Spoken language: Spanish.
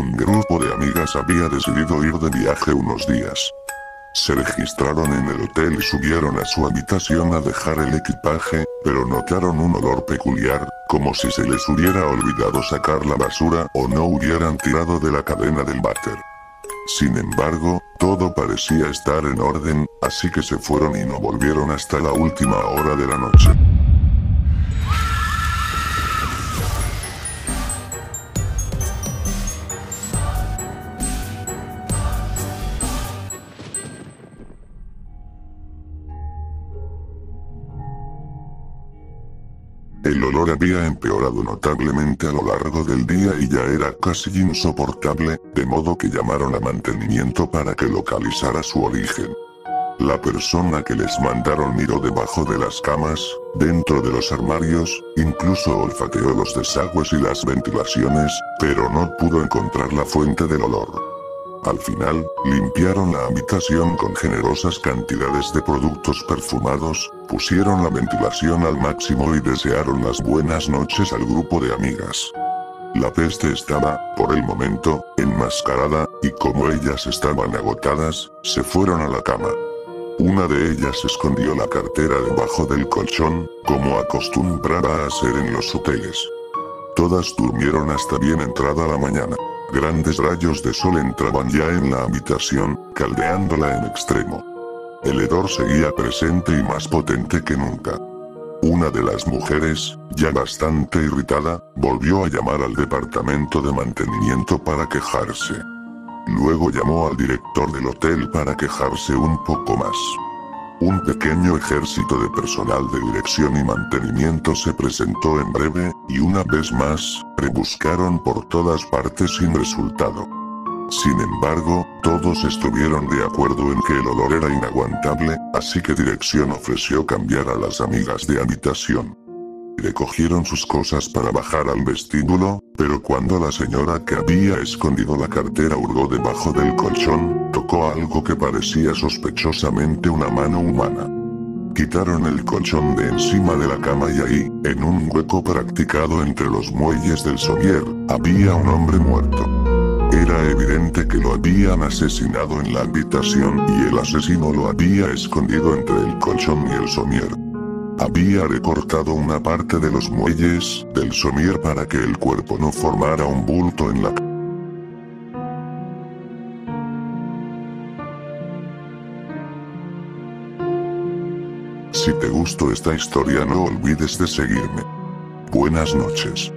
Un grupo de amigas había decidido ir de viaje unos días. Se registraron en el hotel y subieron a su habitación a dejar el equipaje, pero notaron un olor peculiar, como si se les hubiera olvidado sacar la basura o no hubieran tirado de la cadena del váter. Sin embargo, todo parecía estar en orden, así que se fueron y no volvieron hasta la última hora de la noche. El olor había empeorado notablemente a lo largo del día y ya era casi insoportable, de modo que llamaron a mantenimiento para que localizara su origen. La persona que les mandaron miró debajo de las camas, dentro de los armarios, incluso olfateó los desagües y las ventilaciones, pero no pudo encontrar la fuente del olor. Al final, limpiaron la habitación con generosas cantidades de productos perfumados, pusieron la ventilación al máximo y desearon las buenas noches al grupo de amigas. La peste estaba, por el momento, enmascarada, y como ellas estaban agotadas, se fueron a la cama. Una de ellas escondió la cartera debajo del colchón, como acostumbraba a hacer en los hoteles. Todas durmieron hasta bien entrada la mañana. Grandes rayos de sol entraban ya en la habitación, caldeándola en extremo. El hedor seguía presente y más potente que nunca. Una de las mujeres, ya bastante irritada, volvió a llamar al departamento de mantenimiento para quejarse. Luego llamó al director del hotel para quejarse un poco más. Un pequeño ejército de personal de dirección y mantenimiento se presentó en breve, y una vez más, rebuscaron por todas partes sin resultado. Sin embargo, todos estuvieron de acuerdo en que el olor era inaguantable, así que dirección ofreció cambiar a las amigas de habitación. Recogieron sus cosas para bajar al vestíbulo, pero cuando la señora que había escondido la cartera hurgó debajo del colchón, tocó algo que parecía sospechosamente una mano humana. Quitaron el colchón de encima de la cama y ahí, en un hueco practicado entre los muelles del somier, había un hombre muerto. Era evidente que lo habían asesinado en la habitación y el asesino lo había escondido entre el colchón y el somier. Había recortado una parte de los muelles del somier para que el cuerpo no formara un bulto en la Si te gustó esta historia no olvides de seguirme. Buenas noches.